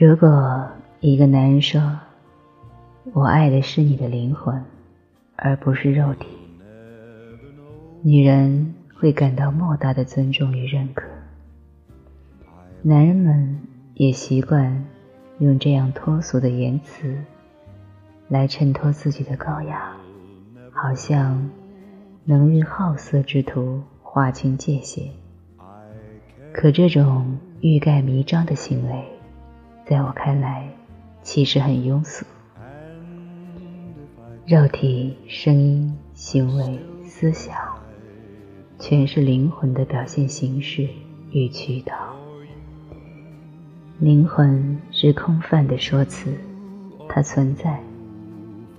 如果一个男人说：“我爱的是你的灵魂，而不是肉体”，女人会感到莫大的尊重与认可。男人们也习惯用这样脱俗的言辞来衬托自己的高雅，好像能与好色之徒划清界限。可这种欲盖弥彰的行为，在我看来，其实很庸俗。肉体、声音、行为、思想，全是灵魂的表现形式与渠道。灵魂是空泛的说辞，它存在，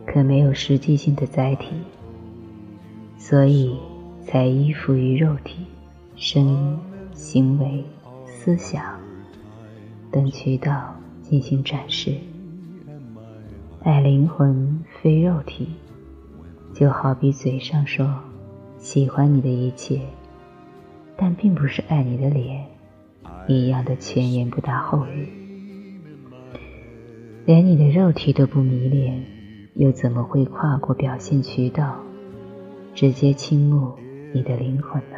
可没有实际性的载体，所以才依附于肉体、声音、行为、思想等渠道进行展示。爱灵魂非肉体，就好比嘴上说喜欢你的一切，但并不是爱你的脸。一样的前言不搭后语，连你的肉体都不迷恋，又怎么会跨过表现渠道，直接倾慕你的灵魂呢？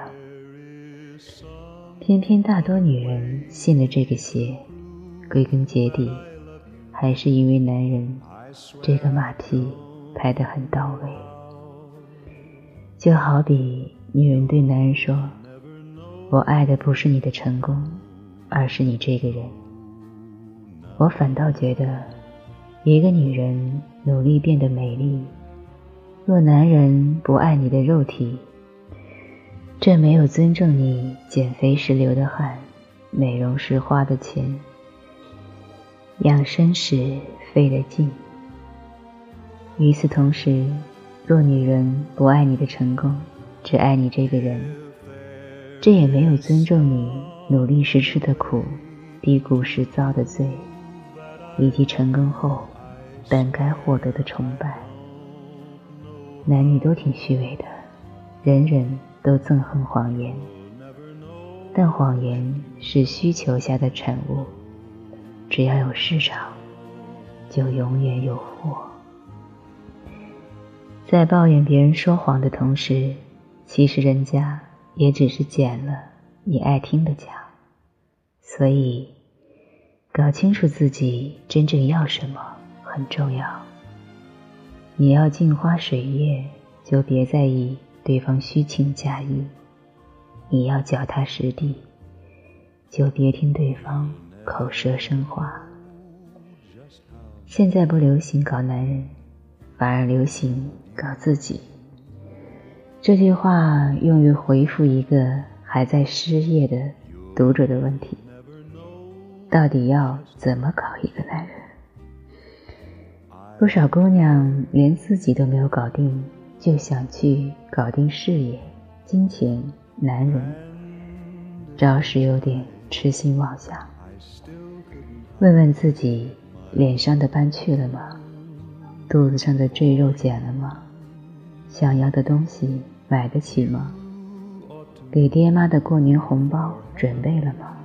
偏偏大多女人信了这个邪，归根结底，还是因为男人这个马屁拍得很到位。就好比女人对男人说：“我爱的不是你的成功。”而是你这个人，我反倒觉得，一个女人努力变得美丽，若男人不爱你的肉体，这没有尊重你减肥时流的汗，美容时花的钱，养生时费的劲。与此同时，若女人不爱你的成功，只爱你这个人，这也没有尊重你。努力时吃的苦，低谷时遭的罪，以及成功后本该获得的崇拜。男女都挺虚伪的，人人都憎恨谎言，但谎言是需求下的产物，只要有市场，就永远有货。在抱怨别人说谎的同时，其实人家也只是捡了你爱听的讲。所以，搞清楚自己真正要什么很重要。你要镜花水月，就别在意对方虚情假意；你要脚踏实地，就别听对方口舌生花。现在不流行搞男人，反而流行搞自己。这句话用于回复一个还在失业的读者的问题。到底要怎么搞一个男人？不少姑娘连自己都没有搞定，就想去搞定事业、金钱、男人，着实有点痴心妄想。问问自己，脸上的斑去了吗？肚子上的赘肉减了吗？想要的东西买得起吗？给爹妈的过年红包准备了吗？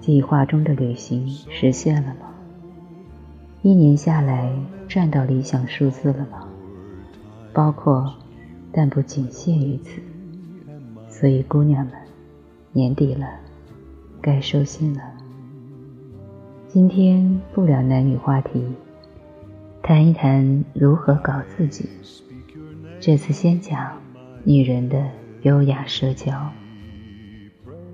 计划中的旅行实现了吗？一年下来赚到理想数字了吗？包括，但不仅限于此。所以，姑娘们，年底了，该收心了。今天不聊男女话题，谈一谈如何搞自己。这次先讲女人的优雅社交，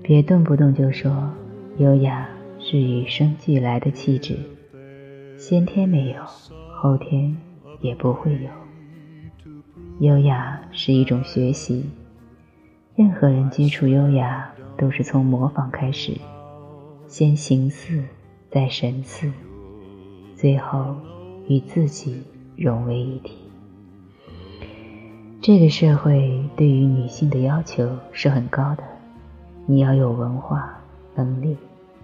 别动不动就说。优雅是与生俱来的气质，先天没有，后天也不会有。优雅是一种学习，任何人接触优雅都是从模仿开始，先形似，在神赐，最后与自己融为一体。这个社会对于女性的要求是很高的，你要有文化能力。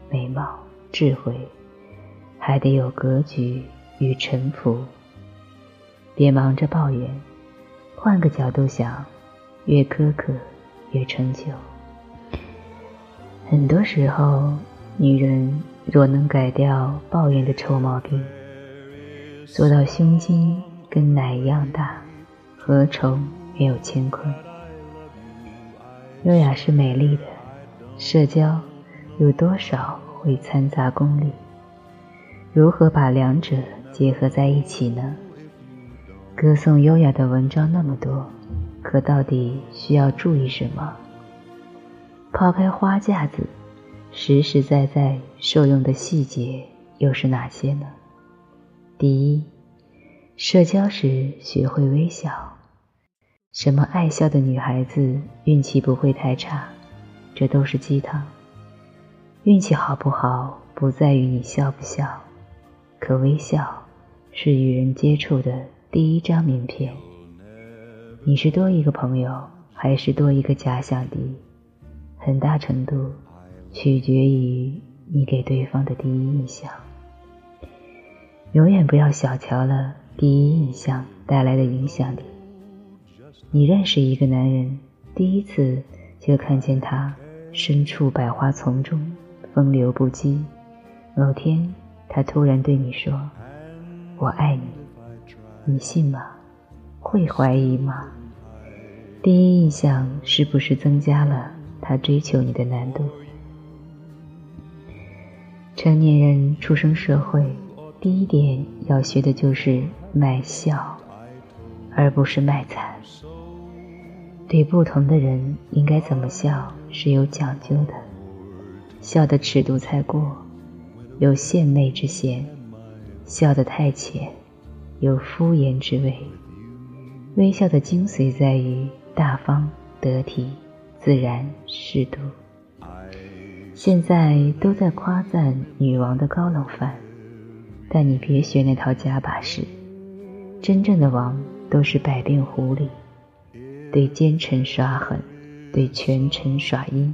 美貌、智慧，还得有格局与沉浮。别忙着抱怨，换个角度想，越苛刻越成就。很多时候，女人若能改掉抱怨的臭毛病，做到胸襟跟奶一样大，何愁没有乾坤？优雅是美丽的，社交有多少会掺杂功利？如何把两者结合在一起呢？歌颂优雅的文章那么多，可到底需要注意什么？抛开花架子，实实在在受用的细节又是哪些呢？第一，社交时学会微笑。什么爱笑的女孩子运气不会太差，这都是鸡汤。运气好不好不在于你笑不笑，可微笑是与人接触的第一张名片。你是多一个朋友，还是多一个假想敌，很大程度取决于你给对方的第一印象。永远不要小瞧了第一印象带来的影响力。你认识一个男人，第一次就看见他身处百花丛中，风流不羁。某天，他突然对你说：“我爱你。”你信吗？会怀疑吗？第一印象是不是增加了他追求你的难度？成年人出生社会，第一点要学的就是卖笑，而不是卖惨。对不同的人应该怎么笑是有讲究的，笑的尺度太过，有献媚之嫌；笑得太浅，有敷衍之味。微笑的精髓在于大方、得体、自然、适度。现在都在夸赞女王的高冷范，但你别学那套假把式，真正的王都是百变狐狸。对奸臣耍狠，对权臣耍阴，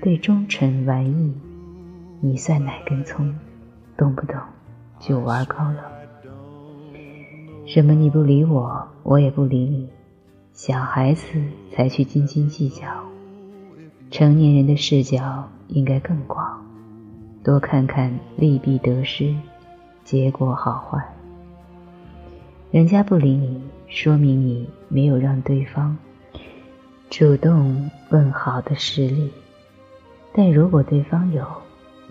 对忠臣玩意，你算哪根葱？动不动就玩高冷。什么你不理我，我也不理你，小孩子才去斤斤计较。成年人的视角应该更广，多看看利弊得失，结果好坏。人家不理你。说明你没有让对方主动问好的实力，但如果对方有，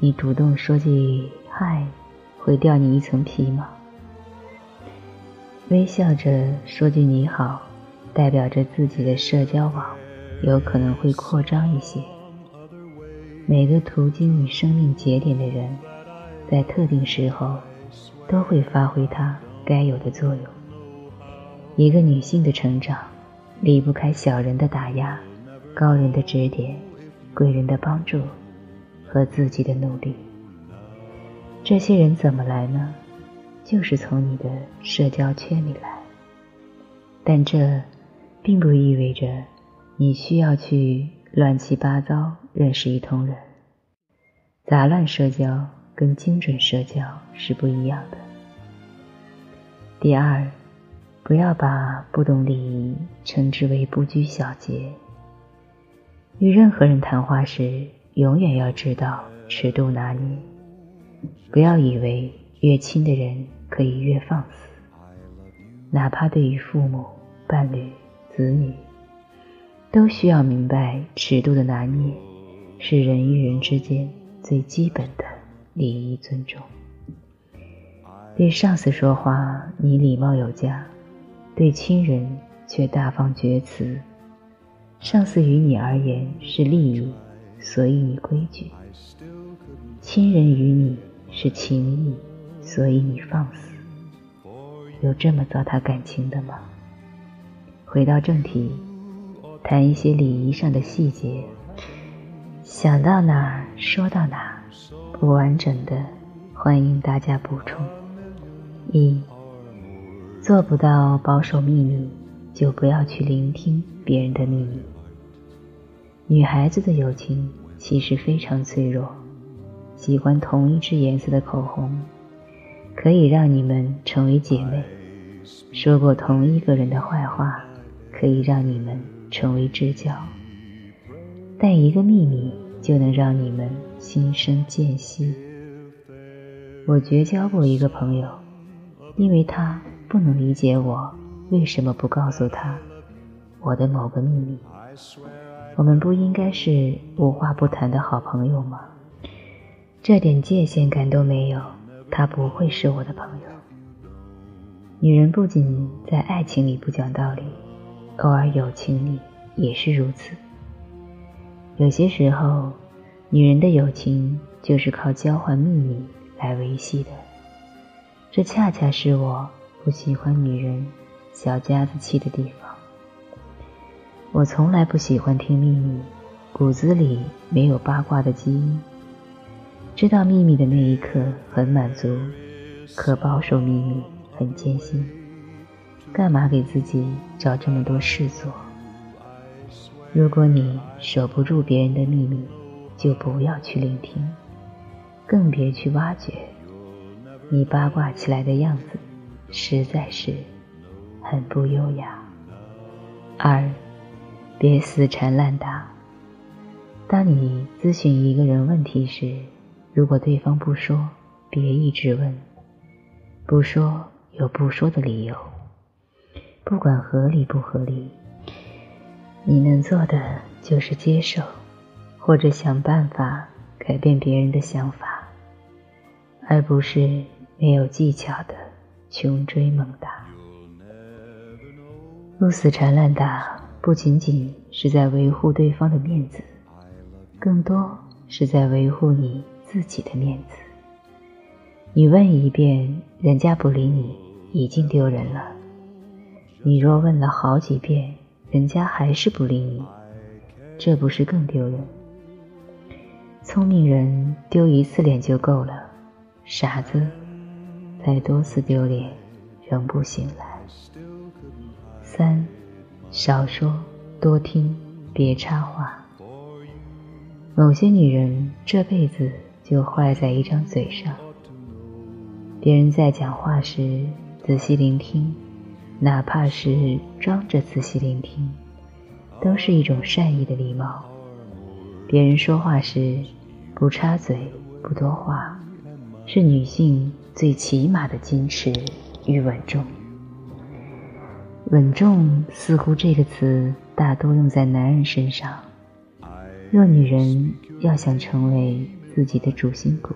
你主动说句嗨，会掉你一层皮吗？微笑着说句你好，代表着自己的社交网有可能会扩张一些。每个途经你生命节点的人，在特定时候都会发挥他该有的作用。一个女性的成长，离不开小人的打压、高人的指点、贵人的帮助和自己的努力。这些人怎么来呢？就是从你的社交圈里来。但这并不意味着你需要去乱七八糟认识一通人。杂乱社交跟精准社交是不一样的。第二。不要把不懂礼仪称之为不拘小节。与任何人谈话时，永远要知道尺度拿捏。不要以为越亲的人可以越放肆，哪怕对于父母、伴侣、子女，都需要明白尺度的拿捏，是人与人之间最基本的礼仪尊重。对上司说话，你礼貌有加。对亲人却大放厥词，上司于你而言是利益，所以你规矩；亲人于你是情谊，所以你放肆。有这么糟蹋感情的吗？回到正题，谈一些礼仪上的细节。想到哪儿说到哪儿，不完整的欢迎大家补充。一。做不到保守秘密，就不要去聆听别人的秘密。女孩子的友情其实非常脆弱，喜欢同一支颜色的口红，可以让你们成为姐妹；说过同一个人的坏话，可以让你们成为知交。但一个秘密就能让你们心生间隙，我绝交过一个朋友，因为他不能理解我为什么不告诉他我的某个秘密。我们不应该是无话不谈的好朋友吗？这点界限感都没有，他不会是我的朋友。女人不仅在爱情里不讲道理，偶尔友情里也是如此。有些时候，女人的友情就是靠交换秘密。来维系的，这恰恰是我不喜欢女人小家子气的地方。我从来不喜欢听秘密，骨子里没有八卦的基因。知道秘密的那一刻很满足，可保守秘密很艰辛。干嘛给自己找这么多事做？如果你守不住别人的秘密，就不要去聆听。更别去挖掘，你八卦起来的样子，实在是很不优雅。二，别死缠烂打。当你咨询一个人问题时，如果对方不说，别一直问。不说有不说的理由，不管合理不合理，你能做的就是接受，或者想办法改变别人的想法。而不是没有技巧的穷追猛打，不死缠烂打，不仅仅是在维护对方的面子，更多是在维护你自己的面子。你问一遍，人家不理你，已经丢人了；你若问了好几遍，人家还是不理你，这不是更丢人？聪明人丢一次脸就够了。傻子，再多次丢脸，仍不醒来。三，少说多听，别插话。某些女人这辈子就坏在一张嘴上。别人在讲话时仔细聆听，哪怕是装着仔细聆听，都是一种善意的礼貌。别人说话时不插嘴，不多话。是女性最起码的矜持与稳重。稳重似乎这个词大多用在男人身上。若女人要想成为自己的主心骨，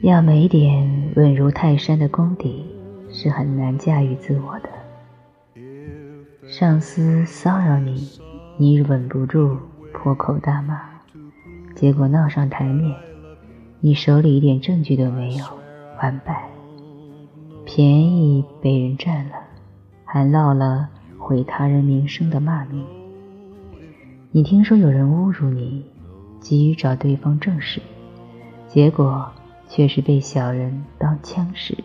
要没点稳如泰山的功底，是很难驾驭自我的。上司骚扰你，你忍不住，破口大骂，结果闹上台面。你手里一点证据都没有，完败，便宜被人占了，还落了毁他人名声的骂名。你听说有人侮辱你，急于找对方证实，结果却是被小人当枪使，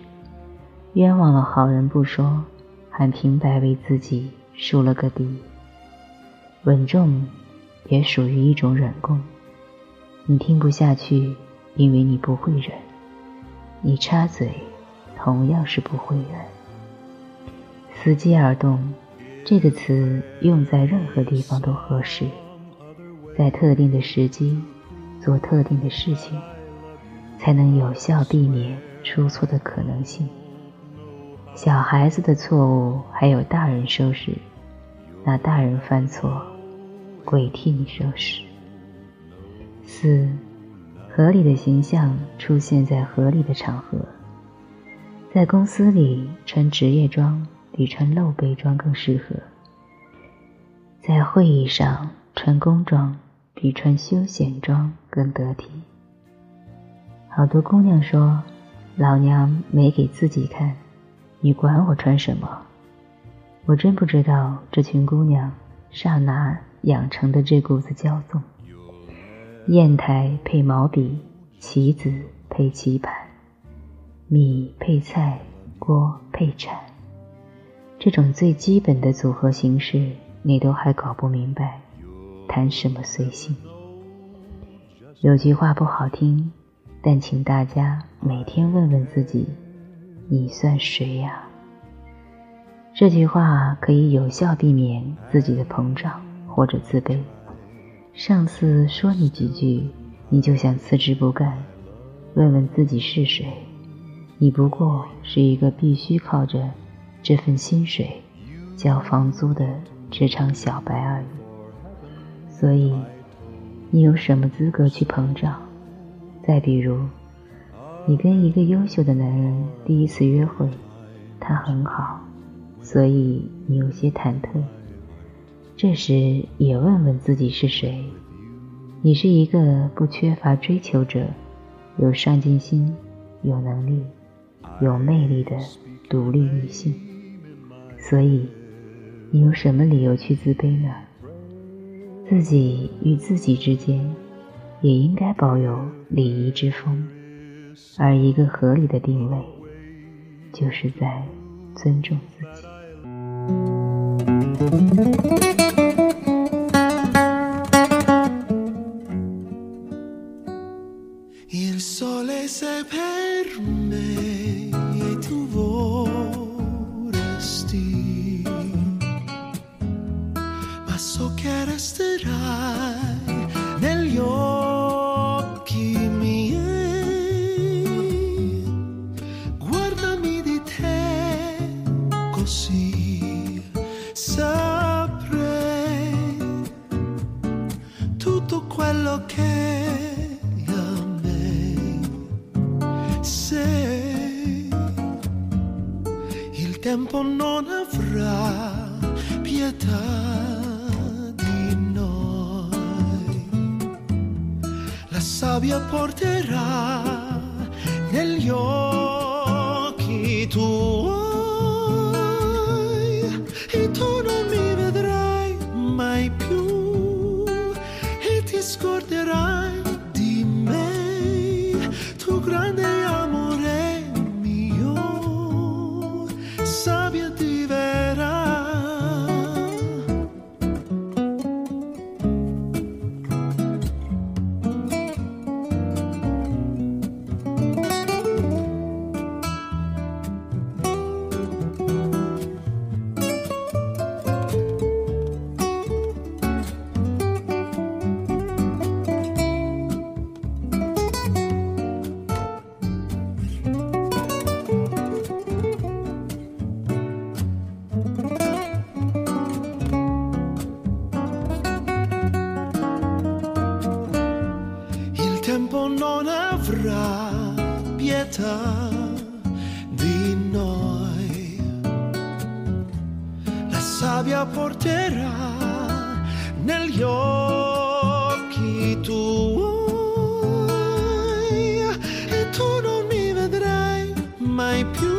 冤枉了好人不说，还平白为自己树了个底。稳重也属于一种忍功，你听不下去。因为你不会忍，你插嘴同样是不会忍。伺机而动这个词用在任何地方都合适，在特定的时机做特定的事情，才能有效避免出错的可能性。小孩子的错误还有大人收拾，那大人犯错，鬼替你收拾。四。合理的形象出现在合理的场合，在公司里穿职业装比穿露背装更适合；在会议上穿工装比穿休闲装更得体。好多姑娘说：“老娘没给自己看，你管我穿什么？”我真不知道这群姑娘刹那养成的这股子骄纵。砚台配毛笔，棋子配棋盘，米配菜，锅配铲，这种最基本的组合形式，你都还搞不明白，谈什么随性？有句话不好听，但请大家每天问问自己：你算谁呀？这句话可以有效避免自己的膨胀或者自卑。上司说你几句，你就想辞职不干，问问自己是谁，你不过是一个必须靠着这份薪水交房租的职场小白而已。所以，你有什么资格去膨胀？再比如，你跟一个优秀的男人第一次约会，他很好，所以你有些忐忑。这时也问问自己是谁。你是一个不缺乏追求者，有上进心、有能力、有魅力的独立女性，所以你有什么理由去自卑呢？自己与自己之间也应该保有礼仪之风，而一个合理的定位，就是在尊重自己。Tempo non avrà pietà di noi. La sabbia porterà negli occhi tuoi pietà di noi. La sabbia porterà negli occhi tuoi e tu non mi vedrai mai più